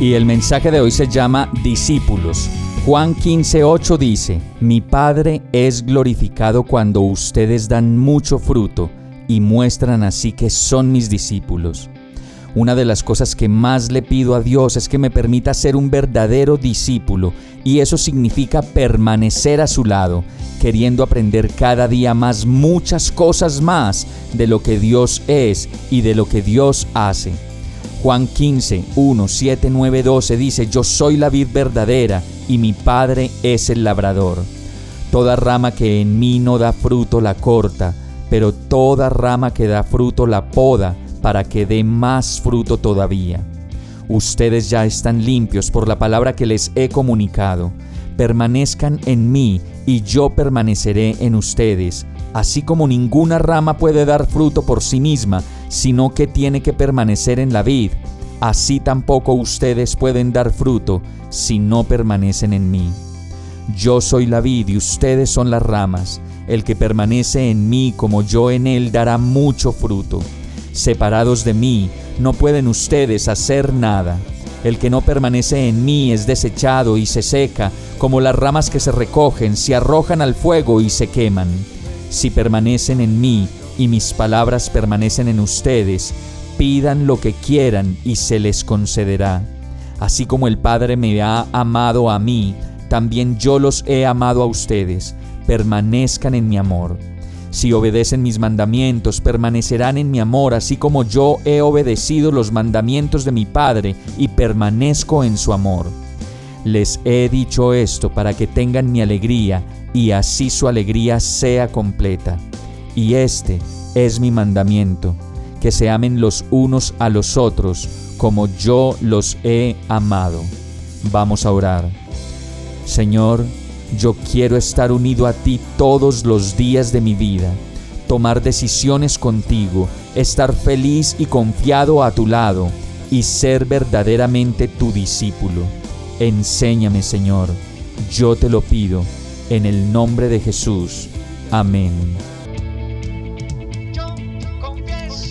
Y el mensaje de hoy se llama Discípulos. Juan 15:8 dice, Mi Padre es glorificado cuando ustedes dan mucho fruto y muestran así que son mis discípulos. Una de las cosas que más le pido a Dios es que me permita ser un verdadero discípulo y eso significa permanecer a su lado, queriendo aprender cada día más muchas cosas más de lo que Dios es y de lo que Dios hace. Juan 15, 1, 7, 9, 12 dice, Yo soy la vid verdadera y mi Padre es el labrador. Toda rama que en mí no da fruto la corta, pero toda rama que da fruto la poda para que dé más fruto todavía. Ustedes ya están limpios por la palabra que les he comunicado. Permanezcan en mí y yo permaneceré en ustedes, así como ninguna rama puede dar fruto por sí misma, sino que tiene que permanecer en la vid. Así tampoco ustedes pueden dar fruto si no permanecen en mí. Yo soy la vid y ustedes son las ramas. El que permanece en mí como yo en él dará mucho fruto. Separados de mí, no pueden ustedes hacer nada. El que no permanece en mí es desechado y se seca, como las ramas que se recogen, se arrojan al fuego y se queman. Si permanecen en mí y mis palabras permanecen en ustedes, pidan lo que quieran y se les concederá. Así como el Padre me ha amado a mí, también yo los he amado a ustedes permanezcan en mi amor. Si obedecen mis mandamientos, permanecerán en mi amor, así como yo he obedecido los mandamientos de mi Padre y permanezco en su amor. Les he dicho esto para que tengan mi alegría y así su alegría sea completa. Y este es mi mandamiento, que se amen los unos a los otros como yo los he amado. Vamos a orar. Señor, yo quiero estar unido a ti todos los días de mi vida, tomar decisiones contigo, estar feliz y confiado a tu lado y ser verdaderamente tu discípulo. Enséñame, Señor, yo te lo pido, en el nombre de Jesús. Amén.